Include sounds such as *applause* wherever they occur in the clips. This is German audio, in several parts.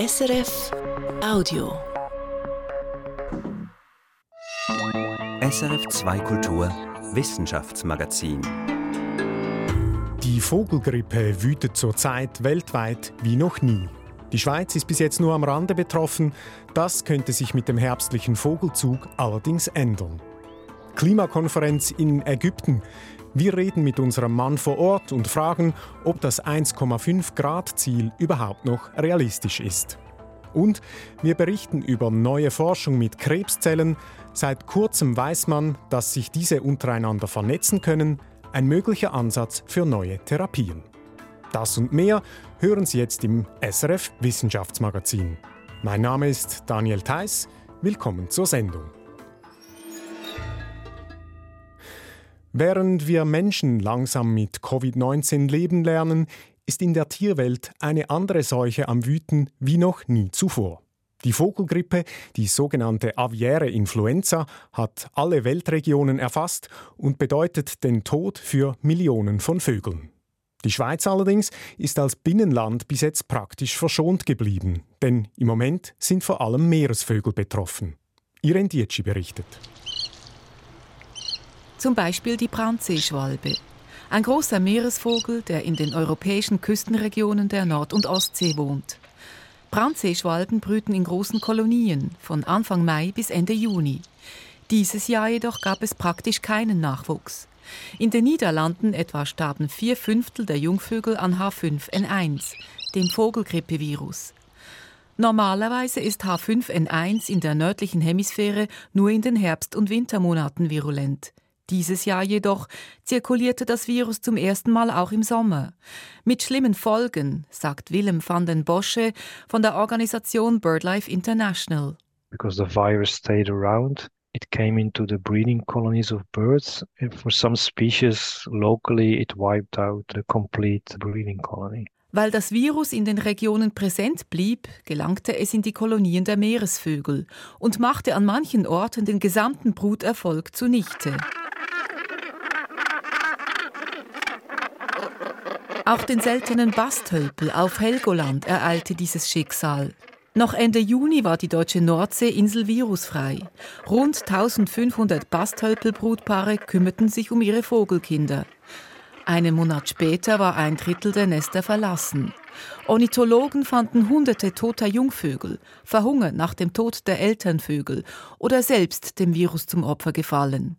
SRF Audio. SRF 2 Kultur Wissenschaftsmagazin. Die Vogelgrippe wütet zurzeit weltweit wie noch nie. Die Schweiz ist bis jetzt nur am Rande betroffen. Das könnte sich mit dem herbstlichen Vogelzug allerdings ändern. Klimakonferenz in Ägypten. Wir reden mit unserem Mann vor Ort und fragen, ob das 1,5 Grad Ziel überhaupt noch realistisch ist. Und wir berichten über neue Forschung mit Krebszellen. Seit kurzem weiß man, dass sich diese untereinander vernetzen können, ein möglicher Ansatz für neue Therapien. Das und mehr hören Sie jetzt im SRF Wissenschaftsmagazin. Mein Name ist Daniel Theiss. Willkommen zur Sendung. Während wir Menschen langsam mit Covid-19 leben lernen, ist in der Tierwelt eine andere Seuche am Wüten wie noch nie zuvor. Die Vogelgrippe, die sogenannte aviäre Influenza, hat alle Weltregionen erfasst und bedeutet den Tod für Millionen von Vögeln. Die Schweiz allerdings ist als Binnenland bis jetzt praktisch verschont geblieben, denn im Moment sind vor allem Meeresvögel betroffen. Irene Dietschi berichtet. Zum Beispiel die Brandseeschwalbe. Ein großer Meeresvogel, der in den europäischen Küstenregionen der Nord- und Ostsee wohnt. Brandseeschwalben brüten in großen Kolonien von Anfang Mai bis Ende Juni. Dieses Jahr jedoch gab es praktisch keinen Nachwuchs. In den Niederlanden etwa starben vier Fünftel der Jungvögel an H5N1, dem Vogelgrippevirus. Normalerweise ist H5N1 in der nördlichen Hemisphäre nur in den Herbst- und Wintermonaten virulent. Dieses Jahr jedoch zirkulierte das Virus zum ersten Mal auch im Sommer. Mit schlimmen Folgen, sagt Willem van den Bosche von der Organisation BirdLife International. Because the virus stayed around, it came into the breeding colonies of birds. And for some species, locally, it wiped out the complete breeding colony. Weil das Virus in den Regionen präsent blieb, gelangte es in die Kolonien der Meeresvögel und machte an manchen Orten den gesamten Bruterfolg zunichte. Auch den seltenen Basthölpel auf Helgoland ereilte dieses Schicksal. Noch Ende Juni war die deutsche Nordseeinsel virusfrei. Rund 1500 Basthölpelbrutpaare kümmerten sich um ihre Vogelkinder. Einen Monat später war ein Drittel der Nester verlassen. Ornithologen fanden hunderte toter Jungvögel, verhungert nach dem Tod der Elternvögel oder selbst dem Virus zum Opfer gefallen.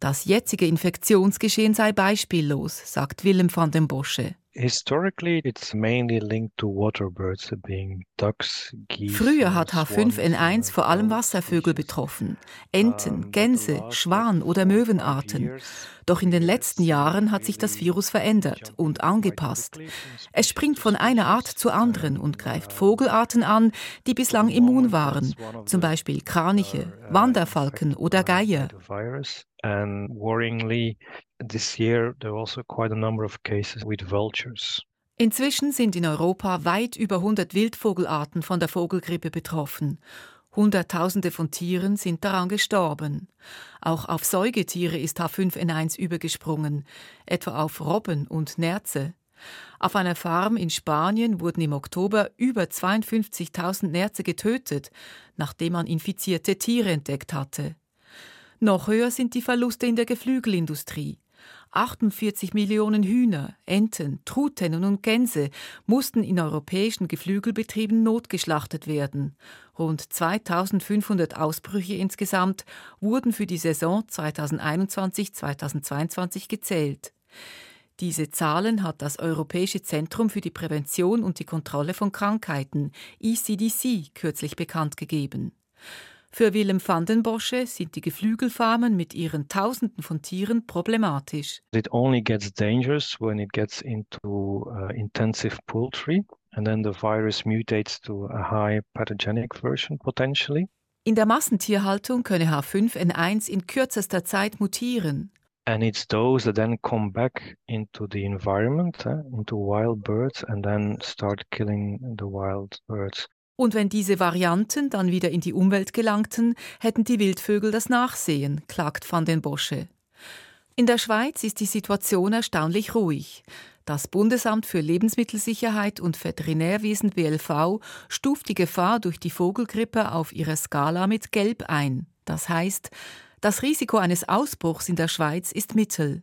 Das jetzige Infektionsgeschehen sei beispiellos, sagt Willem van den Bosche. Historically, it's mainly linked to water birds, being ducks, geese. Früher hat H5N1 vor allem Wasservögel betroffen, Enten, Gänse, Schwan- oder Möwenarten. Doch in den letzten Jahren hat sich das Virus verändert und angepasst. Es springt von einer Art zur anderen und greift Vogelarten an, die bislang immun waren, zum Beispiel Kraniche, Wanderfalken oder Geier. And worryingly, this year there are also quite a number of cases with vultures. Inzwischen sind in Europa weit über 100 Wildvogelarten von der Vogelgrippe betroffen. Hunderttausende von Tieren sind daran gestorben. Auch auf Säugetiere ist H5N1 übergesprungen, etwa auf Robben und Nerze. Auf einer Farm in Spanien wurden im Oktober über 52.000 Nerze getötet, nachdem man infizierte Tiere entdeckt hatte. Noch höher sind die Verluste in der Geflügelindustrie. 48 Millionen Hühner, Enten, Truthennen und Gänse mussten in europäischen Geflügelbetrieben notgeschlachtet werden. Rund 2500 Ausbrüche insgesamt wurden für die Saison 2021-2022 gezählt. Diese Zahlen hat das Europäische Zentrum für die Prävention und die Kontrolle von Krankheiten, ECDC, kürzlich bekannt gegeben. Für Willem van den Bosche sind die Geflügelfarmen mit ihren Tausenden von Tieren problematisch. It only gets dangerous when it gets into uh, intensive poultry and then the virus mutates to a high pathogenic version potentially. In der Massentierhaltung könne H5N1 in kürzester Zeit mutieren. And it's those that then come back into the environment, uh, into wild birds, and then start killing the wild birds. Und wenn diese Varianten dann wieder in die Umwelt gelangten, hätten die Wildvögel das Nachsehen, klagt van den Bosche. In der Schweiz ist die Situation erstaunlich ruhig. Das Bundesamt für Lebensmittelsicherheit und Veterinärwesen BLV stuft die Gefahr durch die Vogelgrippe auf ihrer Skala mit Gelb ein. Das heißt, das Risiko eines Ausbruchs in der Schweiz ist mittel.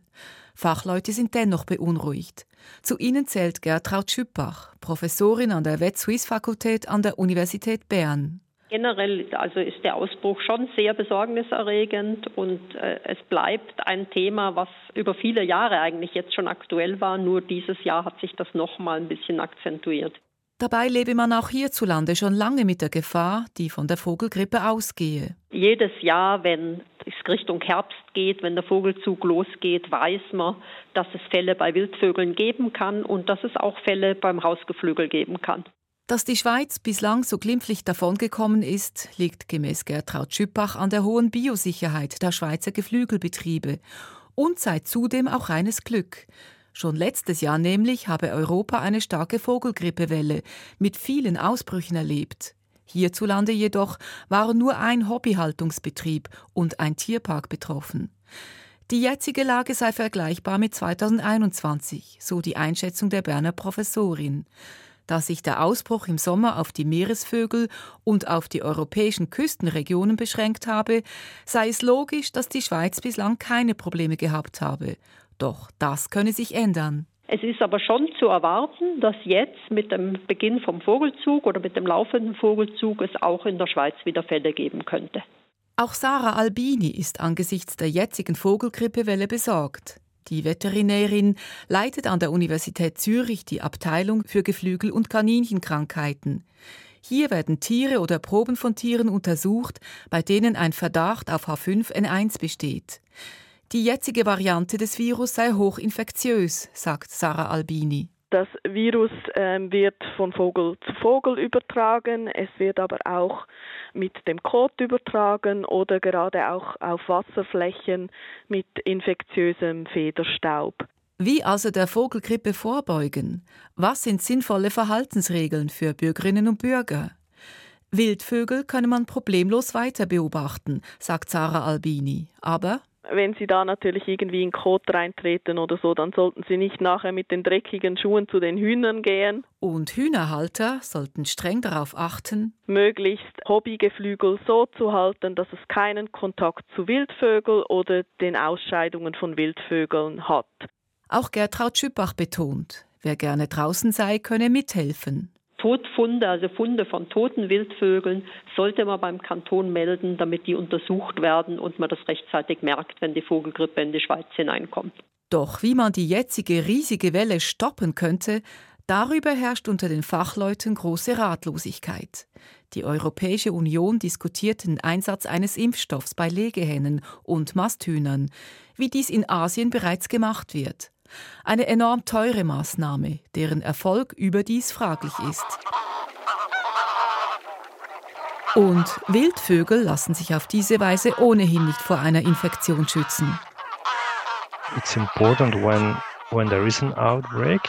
Fachleute sind dennoch beunruhigt. Zu ihnen zählt Gertraud Schüppach, Professorin an der Vet-Suisse-Fakultät an der Universität Bern. Generell also ist der Ausbruch schon sehr besorgniserregend und äh, es bleibt ein Thema, was über viele Jahre eigentlich jetzt schon aktuell war. Nur dieses Jahr hat sich das noch mal ein bisschen akzentuiert. Dabei lebe man auch hierzulande schon lange mit der Gefahr, die von der Vogelgrippe ausgehe. Jedes Jahr, wenn es Richtung Herbst geht, wenn der Vogelzug losgeht, weiß man, dass es Fälle bei Wildvögeln geben kann und dass es auch Fälle beim Hausgeflügel geben kann. Dass die Schweiz bislang so glimpflich davongekommen ist, liegt gemäß Gertraud Schüppach an der hohen Biosicherheit der Schweizer Geflügelbetriebe und sei zudem auch reines Glück. Schon letztes Jahr nämlich habe Europa eine starke Vogelgrippewelle mit vielen Ausbrüchen erlebt. Hierzulande jedoch waren nur ein Hobbyhaltungsbetrieb und ein Tierpark betroffen. Die jetzige Lage sei vergleichbar mit 2021, so die Einschätzung der Berner Professorin. Da sich der Ausbruch im Sommer auf die Meeresvögel und auf die europäischen Küstenregionen beschränkt habe, sei es logisch, dass die Schweiz bislang keine Probleme gehabt habe. Doch das könne sich ändern. Es ist aber schon zu erwarten, dass jetzt mit dem Beginn vom Vogelzug oder mit dem laufenden Vogelzug es auch in der Schweiz wieder Fälle geben könnte. Auch Sarah Albini ist angesichts der jetzigen Vogelgrippewelle besorgt. Die Veterinärin leitet an der Universität Zürich die Abteilung für Geflügel- und Kaninchenkrankheiten. Hier werden Tiere oder Proben von Tieren untersucht, bei denen ein Verdacht auf H5N1 besteht. Die jetzige Variante des Virus sei hochinfektiös, sagt Sarah Albini. Das Virus äh, wird von Vogel zu Vogel übertragen. Es wird aber auch mit dem Kot übertragen oder gerade auch auf Wasserflächen mit infektiösem Federstaub. Wie also der Vogelgrippe vorbeugen? Was sind sinnvolle Verhaltensregeln für Bürgerinnen und Bürger? Wildvögel könne man problemlos weiter beobachten, sagt Sarah Albini. Aber wenn Sie da natürlich irgendwie in Kot reintreten oder so, dann sollten Sie nicht nachher mit den dreckigen Schuhen zu den Hühnern gehen. Und Hühnerhalter sollten streng darauf achten, möglichst Hobbygeflügel so zu halten, dass es keinen Kontakt zu Wildvögeln oder den Ausscheidungen von Wildvögeln hat. Auch Gertraud Schüppach betont, wer gerne draußen sei, könne mithelfen. Todfunde, also Funde von toten Wildvögeln, sollte man beim Kanton melden, damit die untersucht werden und man das rechtzeitig merkt, wenn die Vogelgrippe in die Schweiz hineinkommt. Doch wie man die jetzige riesige Welle stoppen könnte, darüber herrscht unter den Fachleuten große Ratlosigkeit. Die Europäische Union diskutiert den Einsatz eines Impfstoffs bei Legehennen und Masthühnern, wie dies in Asien bereits gemacht wird. Eine enorm teure Maßnahme, deren Erfolg überdies fraglich ist. Und Wildvögel lassen sich auf diese Weise ohnehin nicht vor einer Infektion schützen. It's important when when there is an outbreak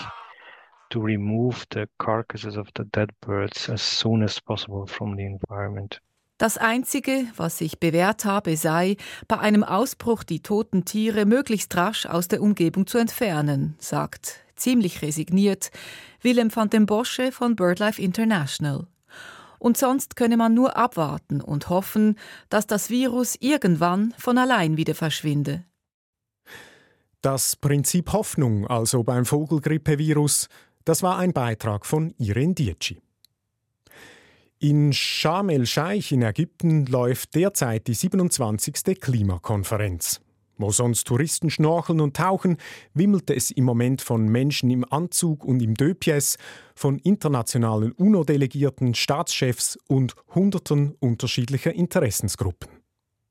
to remove the carcasses of the dead birds as soon as possible from the environment. Das Einzige, was sich bewährt habe, sei, bei einem Ausbruch die toten Tiere möglichst rasch aus der Umgebung zu entfernen, sagt, ziemlich resigniert, Willem van den Bosche von BirdLife International. Und sonst könne man nur abwarten und hoffen, dass das Virus irgendwann von allein wieder verschwinde. Das Prinzip Hoffnung, also beim Vogelgrippevirus, das war ein Beitrag von Irene Dietschi. In Sharm el-Scheich in Ägypten läuft derzeit die 27. Klimakonferenz. Wo sonst Touristen schnorcheln und tauchen, wimmelte es im Moment von Menschen im Anzug und im Döpies, von internationalen UNO-Delegierten, Staatschefs und Hunderten unterschiedlicher Interessensgruppen.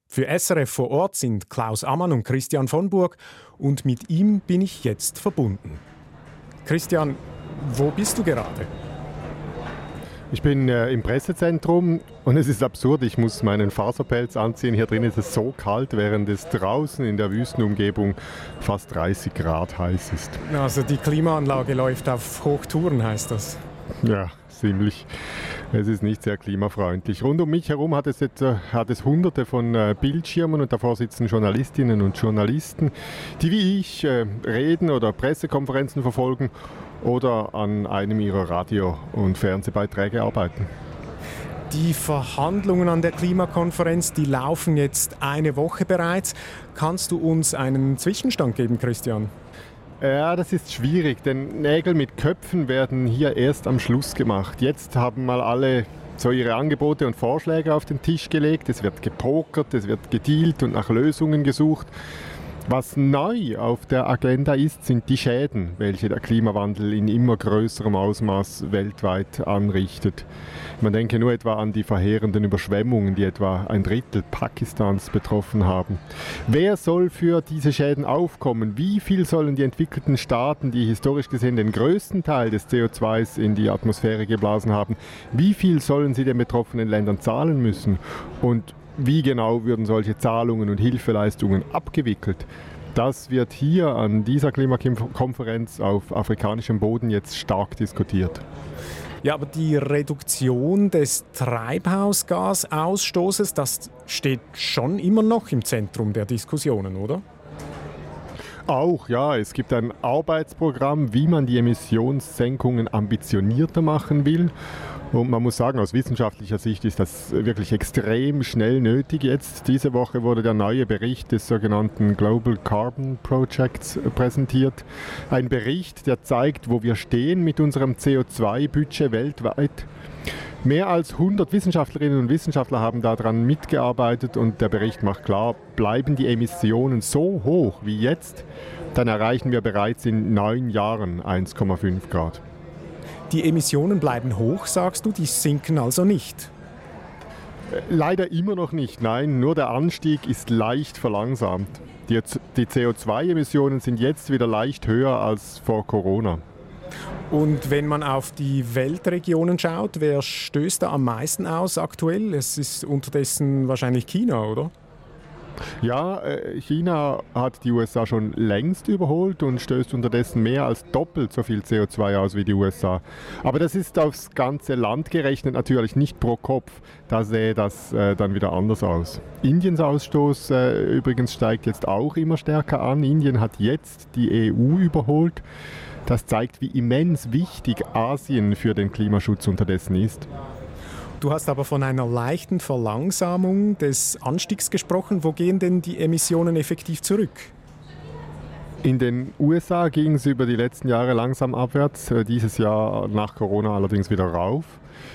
Für SRF vor Ort sind Klaus Ammann und Christian von Burg und mit ihm bin ich jetzt verbunden. Christian, wo bist du gerade? Ich bin äh, im Pressezentrum und es ist absurd, ich muss meinen Faserpelz anziehen. Hier drin ist es so kalt, während es draußen in der Wüstenumgebung fast 30 Grad heiß ist. Also die Klimaanlage läuft auf Hochtouren, heißt das? Ja, ziemlich. Es ist nicht sehr klimafreundlich. Rund um mich herum hat es, jetzt, äh, hat es hunderte von äh, Bildschirmen und davor sitzen Journalistinnen und Journalisten, die wie ich äh, reden oder Pressekonferenzen verfolgen oder an einem ihrer Radio- und Fernsehbeiträge arbeiten. Die Verhandlungen an der Klimakonferenz, die laufen jetzt eine Woche bereits. Kannst du uns einen Zwischenstand geben, Christian? Ja, das ist schwierig, denn Nägel mit Köpfen werden hier erst am Schluss gemacht. Jetzt haben mal alle so ihre Angebote und Vorschläge auf den Tisch gelegt. Es wird gepokert, es wird gedealt und nach Lösungen gesucht. Was neu auf der Agenda ist, sind die Schäden, welche der Klimawandel in immer größerem Ausmaß weltweit anrichtet. Man denke nur etwa an die verheerenden Überschwemmungen, die etwa ein Drittel Pakistans betroffen haben. Wer soll für diese Schäden aufkommen? Wie viel sollen die entwickelten Staaten, die historisch gesehen den größten Teil des CO2s in die Atmosphäre geblasen haben, wie viel sollen sie den betroffenen Ländern zahlen müssen? Und wie genau würden solche Zahlungen und Hilfeleistungen abgewickelt? Das wird hier an dieser Klimakonferenz auf afrikanischem Boden jetzt stark diskutiert. Ja, aber die Reduktion des Treibhausgasausstoßes, das steht schon immer noch im Zentrum der Diskussionen, oder? Auch, ja. Es gibt ein Arbeitsprogramm, wie man die Emissionssenkungen ambitionierter machen will. Und man muss sagen, aus wissenschaftlicher Sicht ist das wirklich extrem schnell nötig jetzt. Diese Woche wurde der neue Bericht des sogenannten Global Carbon Projects präsentiert. Ein Bericht, der zeigt, wo wir stehen mit unserem CO2-Budget weltweit. Mehr als 100 Wissenschaftlerinnen und Wissenschaftler haben daran mitgearbeitet und der Bericht macht klar, bleiben die Emissionen so hoch wie jetzt, dann erreichen wir bereits in neun Jahren 1,5 Grad. Die Emissionen bleiben hoch, sagst du, die sinken also nicht? Leider immer noch nicht, nein, nur der Anstieg ist leicht verlangsamt. Die, die CO2-Emissionen sind jetzt wieder leicht höher als vor Corona. Und wenn man auf die Weltregionen schaut, wer stößt da am meisten aus aktuell? Es ist unterdessen wahrscheinlich China, oder? Ja, äh, China hat die USA schon längst überholt und stößt unterdessen mehr als doppelt so viel CO2 aus wie die USA. Aber das ist aufs ganze Land gerechnet natürlich nicht pro Kopf. Da sähe das äh, dann wieder anders aus. Indiens Ausstoß äh, übrigens steigt jetzt auch immer stärker an. Indien hat jetzt die EU überholt. Das zeigt, wie immens wichtig Asien für den Klimaschutz unterdessen ist. Du hast aber von einer leichten Verlangsamung des Anstiegs gesprochen. Wo gehen denn die Emissionen effektiv zurück? In den USA ging es über die letzten Jahre langsam abwärts, äh, dieses Jahr nach Corona allerdings wieder rauf.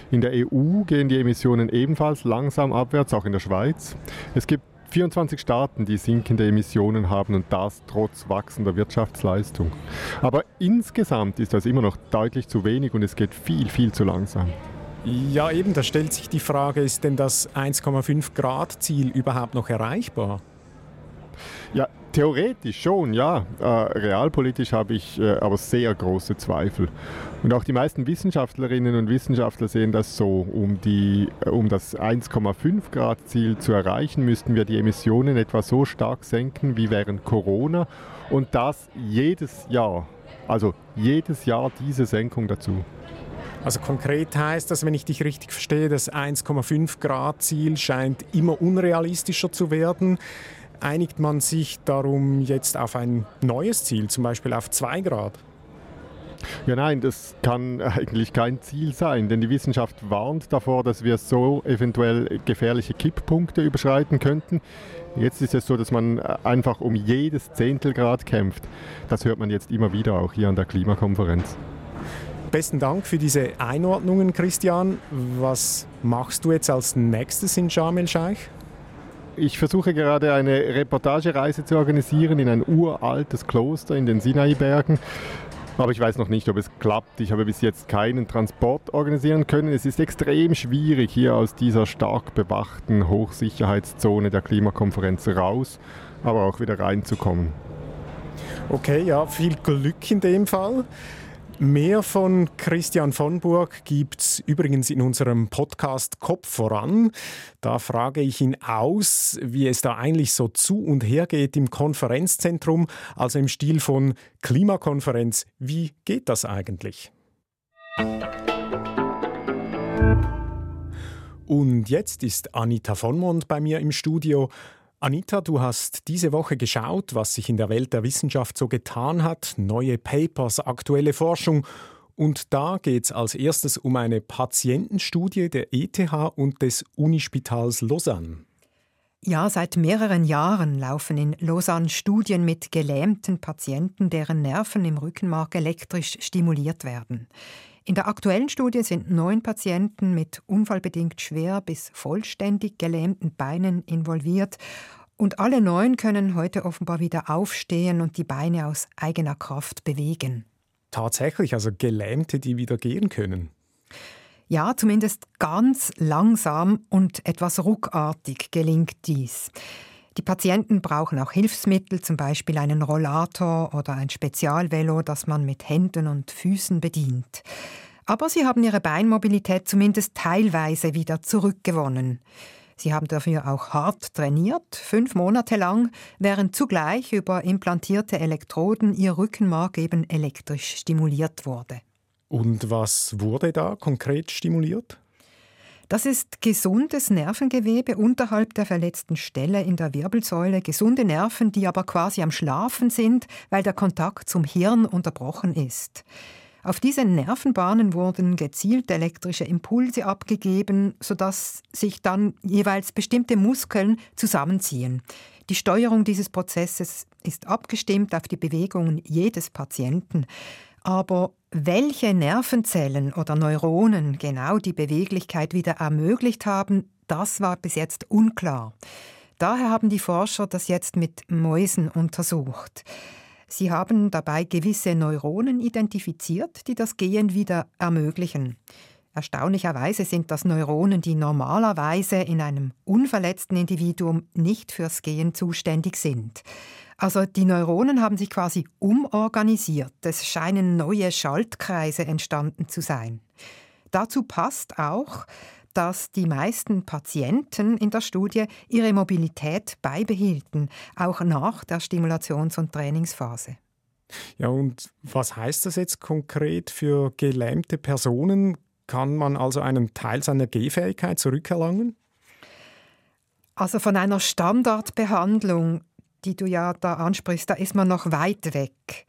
In der EU gehen die Emissionen ebenfalls langsam abwärts, auch in der Schweiz. Es gibt 24 Staaten, die sinkende Emissionen haben und das trotz wachsender Wirtschaftsleistung. Aber insgesamt ist das immer noch deutlich zu wenig und es geht viel, viel zu langsam. Ja, eben, da stellt sich die Frage, ist denn das 1,5 Grad Ziel überhaupt noch erreichbar? Ja, theoretisch schon, ja. Äh, realpolitisch habe ich äh, aber sehr große Zweifel. Und auch die meisten Wissenschaftlerinnen und Wissenschaftler sehen das so. Um, die, äh, um das 1,5 Grad Ziel zu erreichen, müssten wir die Emissionen etwa so stark senken wie während Corona. Und das jedes Jahr. Also jedes Jahr diese Senkung dazu. Also konkret heißt das, wenn ich dich richtig verstehe, das 1,5 Grad Ziel scheint immer unrealistischer zu werden. Einigt man sich darum jetzt auf ein neues Ziel, zum Beispiel auf 2 Grad? Ja, nein, das kann eigentlich kein Ziel sein, denn die Wissenschaft warnt davor, dass wir so eventuell gefährliche Kipppunkte überschreiten könnten. Jetzt ist es so, dass man einfach um jedes Zehntelgrad kämpft. Das hört man jetzt immer wieder auch hier an der Klimakonferenz. Besten Dank für diese Einordnungen, Christian. Was machst du jetzt als nächstes in Sharm el-Sheikh? Ich versuche gerade eine Reportagereise zu organisieren in ein uraltes Kloster in den Sinai-Bergen. Aber ich weiß noch nicht, ob es klappt. Ich habe bis jetzt keinen Transport organisieren können. Es ist extrem schwierig, hier aus dieser stark bewachten Hochsicherheitszone der Klimakonferenz raus, aber auch wieder reinzukommen. Okay, ja, viel Glück in dem Fall. Mehr von Christian von Burg gibt es übrigens in unserem Podcast Kopf voran. Da frage ich ihn aus, wie es da eigentlich so zu und her geht im Konferenzzentrum, also im Stil von Klimakonferenz. Wie geht das eigentlich? Und jetzt ist Anita von Mond bei mir im Studio. Anita, du hast diese Woche geschaut, was sich in der Welt der Wissenschaft so getan hat, neue Papers, aktuelle Forschung. Und da geht es als erstes um eine Patientenstudie der ETH und des Unispitals Lausanne. Ja, seit mehreren Jahren laufen in Lausanne Studien mit gelähmten Patienten, deren Nerven im Rückenmark elektrisch stimuliert werden. In der aktuellen Studie sind neun Patienten mit unfallbedingt schwer bis vollständig gelähmten Beinen involviert und alle neun können heute offenbar wieder aufstehen und die Beine aus eigener Kraft bewegen. Tatsächlich, also Gelähmte, die wieder gehen können. Ja, zumindest ganz langsam und etwas ruckartig gelingt dies. Die Patienten brauchen auch Hilfsmittel, zum Beispiel einen Rollator oder ein Spezialvelo, das man mit Händen und Füßen bedient. Aber sie haben ihre Beinmobilität zumindest teilweise wieder zurückgewonnen. Sie haben dafür auch hart trainiert, fünf Monate lang, während zugleich über implantierte Elektroden ihr Rückenmark eben elektrisch stimuliert wurde. Und was wurde da konkret stimuliert? Das ist gesundes Nervengewebe unterhalb der verletzten Stelle in der Wirbelsäule, gesunde Nerven, die aber quasi am Schlafen sind, weil der Kontakt zum Hirn unterbrochen ist. Auf diese Nervenbahnen wurden gezielt elektrische Impulse abgegeben, sodass sich dann jeweils bestimmte Muskeln zusammenziehen. Die Steuerung dieses Prozesses ist abgestimmt auf die Bewegungen jedes Patienten. Aber welche Nervenzellen oder Neuronen genau die Beweglichkeit wieder ermöglicht haben, das war bis jetzt unklar. Daher haben die Forscher das jetzt mit Mäusen untersucht. Sie haben dabei gewisse Neuronen identifiziert, die das Gehen wieder ermöglichen. Erstaunlicherweise sind das Neuronen, die normalerweise in einem unverletzten Individuum nicht fürs Gehen zuständig sind. Also die Neuronen haben sich quasi umorganisiert. Es scheinen neue Schaltkreise entstanden zu sein. Dazu passt auch, dass die meisten Patienten in der Studie ihre Mobilität beibehielten, auch nach der Stimulations- und Trainingsphase. Ja, und was heißt das jetzt konkret für gelähmte Personen? Kann man also einen Teil seiner Gehfähigkeit zurückerlangen? Also von einer Standardbehandlung die du ja da ansprichst, da ist man noch weit weg.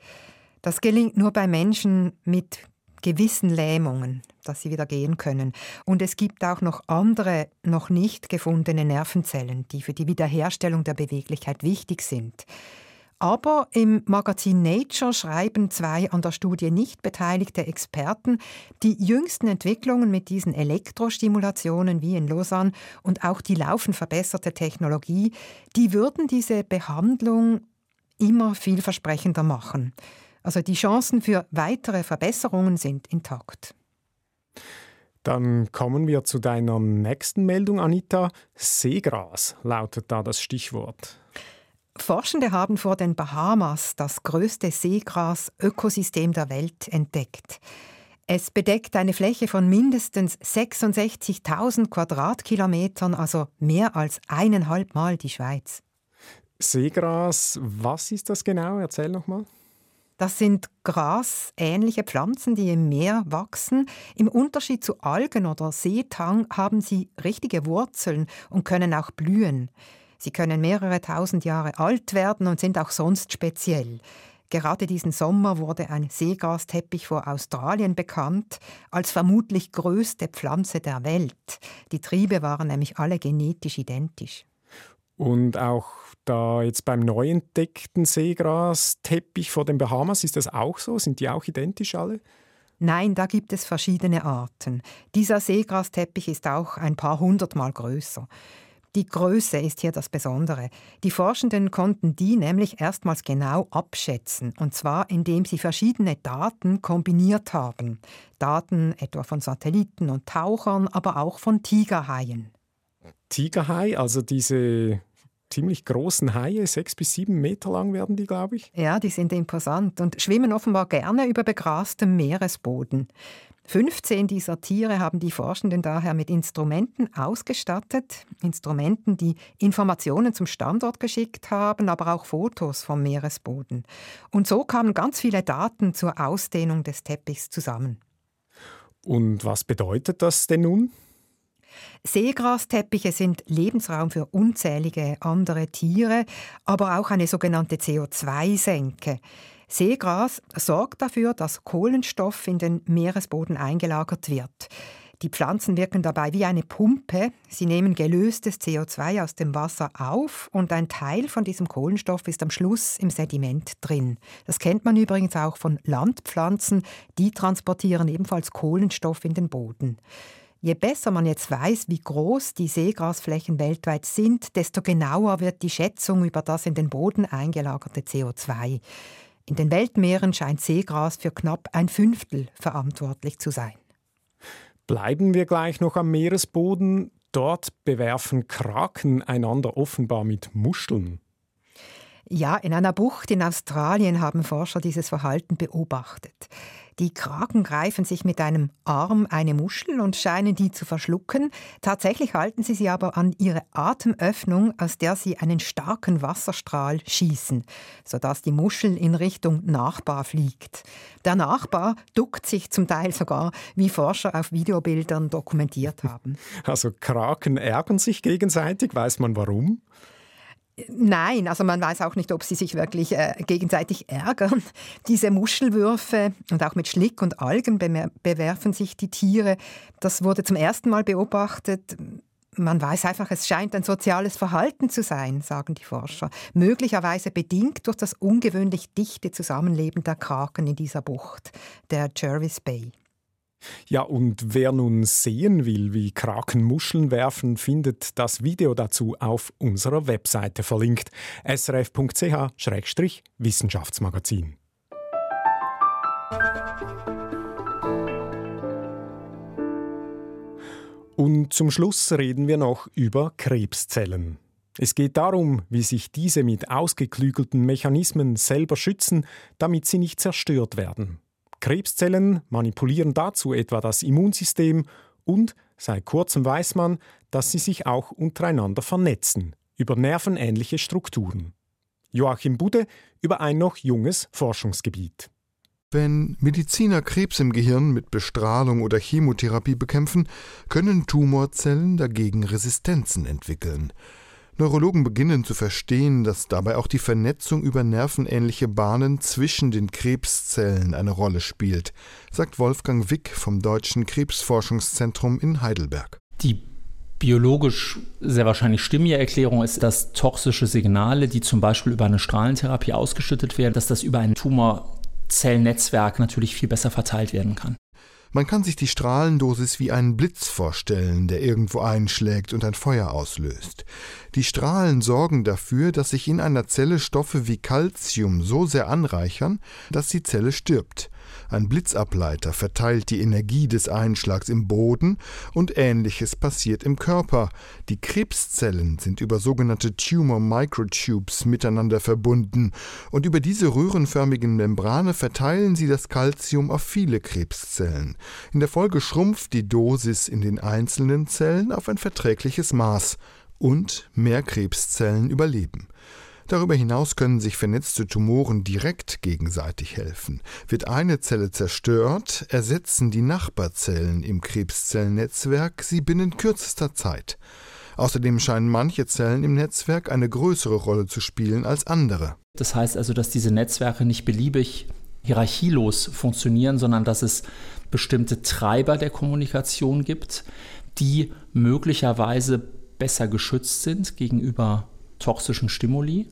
Das gelingt nur bei Menschen mit gewissen Lähmungen, dass sie wieder gehen können. Und es gibt auch noch andere, noch nicht gefundene Nervenzellen, die für die Wiederherstellung der Beweglichkeit wichtig sind. Aber im Magazin Nature schreiben zwei an der Studie nicht beteiligte Experten, die jüngsten Entwicklungen mit diesen Elektrostimulationen wie in Lausanne und auch die laufend verbesserte Technologie, die würden diese Behandlung immer vielversprechender machen. Also die Chancen für weitere Verbesserungen sind intakt. Dann kommen wir zu deiner nächsten Meldung, Anita. Seegras lautet da das Stichwort. Forschende haben vor den Bahamas das größte Seegras-Ökosystem der Welt entdeckt. Es bedeckt eine Fläche von mindestens 66.000 Quadratkilometern, also mehr als eineinhalb Mal die Schweiz. Seegras, was ist das genau? Erzähl noch mal. Das sind grasähnliche Pflanzen, die im Meer wachsen. Im Unterschied zu Algen oder Seetang haben sie richtige Wurzeln und können auch blühen. Sie können mehrere tausend Jahre alt werden und sind auch sonst speziell. Gerade diesen Sommer wurde ein Seegasteppich vor Australien bekannt als vermutlich größte Pflanze der Welt. Die Triebe waren nämlich alle genetisch identisch. Und auch da jetzt beim neu entdeckten Seegrasteppich vor den Bahamas, ist das auch so? Sind die auch identisch alle? Nein, da gibt es verschiedene Arten. Dieser Seegrasteppich ist auch ein paar hundertmal größer. Die Größe ist hier das Besondere. Die Forschenden konnten die nämlich erstmals genau abschätzen, und zwar indem sie verschiedene Daten kombiniert haben. Daten etwa von Satelliten und Tauchern, aber auch von Tigerhaien. Tigerhai, also diese ziemlich großen Haie, sechs bis sieben Meter lang werden die, glaube ich. Ja, die sind imposant und schwimmen offenbar gerne über begrastem Meeresboden. 15 dieser Tiere haben die Forschenden daher mit Instrumenten ausgestattet, Instrumenten, die Informationen zum Standort geschickt haben, aber auch Fotos vom Meeresboden. Und so kamen ganz viele Daten zur Ausdehnung des Teppichs zusammen. Und was bedeutet das denn nun? Seegrasteppiche sind Lebensraum für unzählige andere Tiere, aber auch eine sogenannte CO2-Senke. Seegras sorgt dafür, dass Kohlenstoff in den Meeresboden eingelagert wird. Die Pflanzen wirken dabei wie eine Pumpe. Sie nehmen gelöstes CO2 aus dem Wasser auf und ein Teil von diesem Kohlenstoff ist am Schluss im Sediment drin. Das kennt man übrigens auch von Landpflanzen. Die transportieren ebenfalls Kohlenstoff in den Boden. Je besser man jetzt weiß, wie groß die Seegrasflächen weltweit sind, desto genauer wird die Schätzung über das in den Boden eingelagerte CO2. In den Weltmeeren scheint Seegras für knapp ein Fünftel verantwortlich zu sein. Bleiben wir gleich noch am Meeresboden. Dort bewerfen Kraken einander offenbar mit Muscheln. Ja, in einer Bucht in Australien haben Forscher dieses Verhalten beobachtet. Die Kraken greifen sich mit einem Arm eine Muschel und scheinen die zu verschlucken. Tatsächlich halten sie sie aber an ihre Atemöffnung, aus der sie einen starken Wasserstrahl schießen, sodass die Muschel in Richtung Nachbar fliegt. Der Nachbar duckt sich zum Teil sogar, wie Forscher auf Videobildern dokumentiert haben. *laughs* Also Kraken ärgern sich gegenseitig, weiß man warum? Nein, also man weiß auch nicht, ob sie sich wirklich äh, gegenseitig ärgern. Diese Muschelwürfe und auch mit Schlick und Algen bewerfen sich die Tiere. Das wurde zum ersten Mal beobachtet. Man weiß einfach, es scheint ein soziales Verhalten zu sein, sagen die Forscher. Möglicherweise bedingt durch das ungewöhnlich dichte Zusammenleben der Kraken in dieser Bucht, der Jervis Bay. Ja, und wer nun sehen will, wie Kraken Muscheln werfen, findet das Video dazu auf unserer Webseite verlinkt srf.ch-wissenschaftsmagazin. Und zum Schluss reden wir noch über Krebszellen. Es geht darum, wie sich diese mit ausgeklügelten Mechanismen selber schützen, damit sie nicht zerstört werden. Krebszellen manipulieren dazu etwa das Immunsystem und seit kurzem weiß man, dass sie sich auch untereinander vernetzen, über nervenähnliche Strukturen. Joachim Budde über ein noch junges Forschungsgebiet. Wenn Mediziner Krebs im Gehirn mit Bestrahlung oder Chemotherapie bekämpfen, können Tumorzellen dagegen Resistenzen entwickeln. Neurologen beginnen zu verstehen, dass dabei auch die Vernetzung über nervenähnliche Bahnen zwischen den Krebszellen eine Rolle spielt, sagt Wolfgang Wick vom Deutschen Krebsforschungszentrum in Heidelberg. Die biologisch sehr wahrscheinlich stimmige Erklärung ist, dass toxische Signale, die zum Beispiel über eine Strahlentherapie ausgeschüttet werden, dass das über ein Tumorzellnetzwerk natürlich viel besser verteilt werden kann. Man kann sich die Strahlendosis wie einen Blitz vorstellen, der irgendwo einschlägt und ein Feuer auslöst. Die Strahlen sorgen dafür, dass sich in einer Zelle Stoffe wie Calcium so sehr anreichern, dass die Zelle stirbt. Ein Blitzableiter verteilt die Energie des Einschlags im Boden und ähnliches passiert im Körper. Die Krebszellen sind über sogenannte Tumor Microtubes miteinander verbunden und über diese röhrenförmigen Membrane verteilen sie das Calcium auf viele Krebszellen. In der Folge schrumpft die Dosis in den einzelnen Zellen auf ein verträgliches Maß und mehr Krebszellen überleben. Darüber hinaus können sich vernetzte Tumoren direkt gegenseitig helfen. Wird eine Zelle zerstört, ersetzen die Nachbarzellen im Krebszellennetzwerk sie binnen kürzester Zeit. Außerdem scheinen manche Zellen im Netzwerk eine größere Rolle zu spielen als andere. Das heißt also, dass diese Netzwerke nicht beliebig hierarchielos funktionieren, sondern dass es bestimmte Treiber der Kommunikation gibt, die möglicherweise besser geschützt sind gegenüber toxischen Stimuli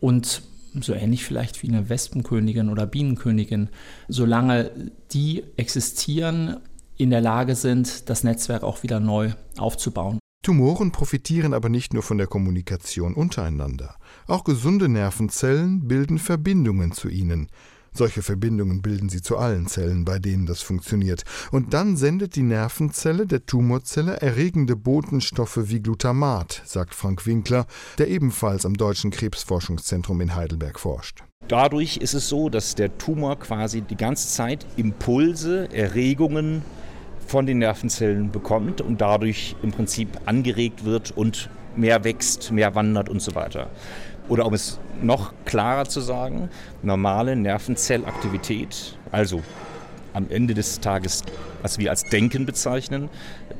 und so ähnlich vielleicht wie eine Wespenkönigin oder Bienenkönigin, solange die existieren, in der Lage sind, das Netzwerk auch wieder neu aufzubauen. Tumoren profitieren aber nicht nur von der Kommunikation untereinander. Auch gesunde Nervenzellen bilden Verbindungen zu ihnen. Solche Verbindungen bilden sie zu allen Zellen, bei denen das funktioniert. Und dann sendet die Nervenzelle der Tumorzelle erregende Botenstoffe wie Glutamat, sagt Frank Winkler, der ebenfalls am Deutschen Krebsforschungszentrum in Heidelberg forscht. Dadurch ist es so, dass der Tumor quasi die ganze Zeit Impulse, Erregungen von den Nervenzellen bekommt und dadurch im Prinzip angeregt wird und mehr wächst, mehr wandert und so weiter. Oder um es noch klarer zu sagen, normale Nervenzellaktivität, also am Ende des Tages, was wir als Denken bezeichnen,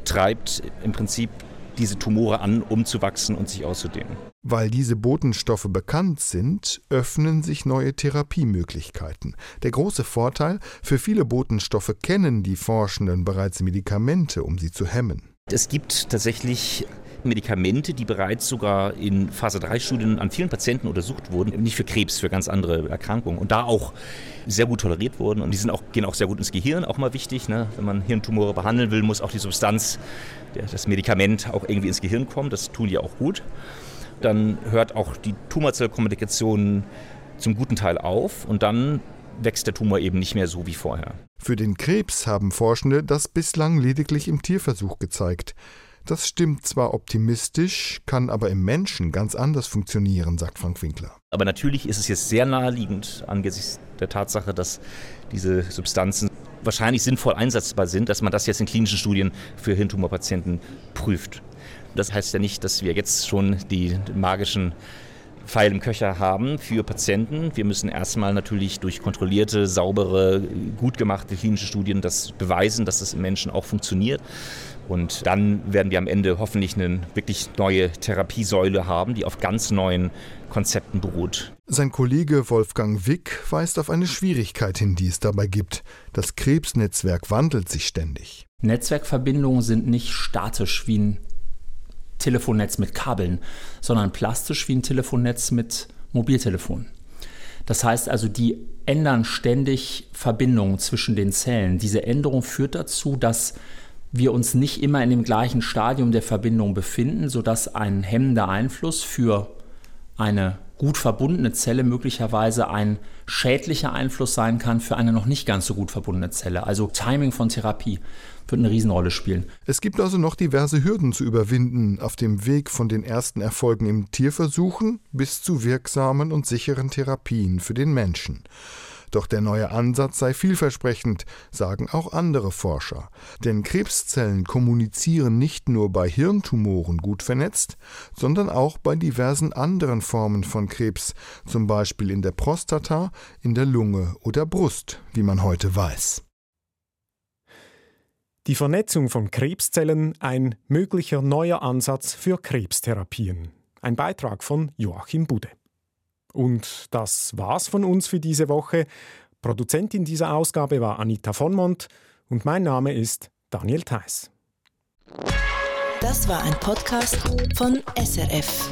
treibt im Prinzip diese Tumore an, um zu wachsen und sich auszudehnen. Weil diese Botenstoffe bekannt sind, öffnen sich neue Therapiemöglichkeiten. Der große Vorteil, für viele Botenstoffe kennen die Forschenden bereits Medikamente, um sie zu hemmen. Es gibt tatsächlich Medikamente, die bereits sogar in Phase 3 Studien an vielen Patienten untersucht wurden, nicht für Krebs, für ganz andere Erkrankungen und da auch sehr gut toleriert wurden und die sind auch, gehen auch sehr gut ins Gehirn, auch mal wichtig. Ne? Wenn man Hirntumore behandeln will, muss auch die Substanz, das Medikament auch irgendwie ins Gehirn kommen, das tun die auch gut. Dann hört auch die Tumorzellkommunikation zum guten Teil auf und dann wächst der Tumor eben nicht mehr so wie vorher. Für den Krebs haben Forschende das bislang lediglich im Tierversuch gezeigt. Das stimmt zwar optimistisch, kann aber im Menschen ganz anders funktionieren, sagt Frank Winkler. Aber natürlich ist es jetzt sehr naheliegend angesichts der Tatsache, dass diese Substanzen wahrscheinlich sinnvoll einsetzbar sind, dass man das jetzt in klinischen Studien für Hirntumorpatienten prüft. Das heißt ja nicht, dass wir jetzt schon die magischen Pfeil im Köcher haben für Patienten. Wir müssen erstmal natürlich durch kontrollierte, saubere, gut gemachte klinische Studien das beweisen, dass das im Menschen auch funktioniert. Und dann werden wir am Ende hoffentlich eine wirklich neue Therapiesäule haben, die auf ganz neuen Konzepten beruht. Sein Kollege Wolfgang Wick weist auf eine Schwierigkeit hin, die es dabei gibt. Das Krebsnetzwerk wandelt sich ständig. Netzwerkverbindungen sind nicht statisch wie ein Telefonnetz mit Kabeln, sondern plastisch wie ein Telefonnetz mit Mobiltelefon. Das heißt also, die ändern ständig Verbindungen zwischen den Zellen. Diese Änderung führt dazu, dass wir uns nicht immer in dem gleichen Stadium der Verbindung befinden, sodass ein hemmender Einfluss für eine gut verbundene Zelle möglicherweise ein schädlicher Einfluss sein kann für eine noch nicht ganz so gut verbundene Zelle. Also Timing von Therapie wird eine Riesenrolle spielen. Es gibt also noch diverse Hürden zu überwinden auf dem Weg von den ersten Erfolgen im Tierversuchen bis zu wirksamen und sicheren Therapien für den Menschen. Doch der neue Ansatz sei vielversprechend, sagen auch andere Forscher. Denn Krebszellen kommunizieren nicht nur bei Hirntumoren gut vernetzt, sondern auch bei diversen anderen Formen von Krebs, zum Beispiel in der Prostata, in der Lunge oder Brust, wie man heute weiß. Die Vernetzung von Krebszellen ein möglicher neuer Ansatz für Krebstherapien. Ein Beitrag von Joachim Bude. Und das war's von uns für diese Woche. Produzentin dieser Ausgabe war Anita Vonmont und mein Name ist Daniel Theiss. Das war ein Podcast von SRF.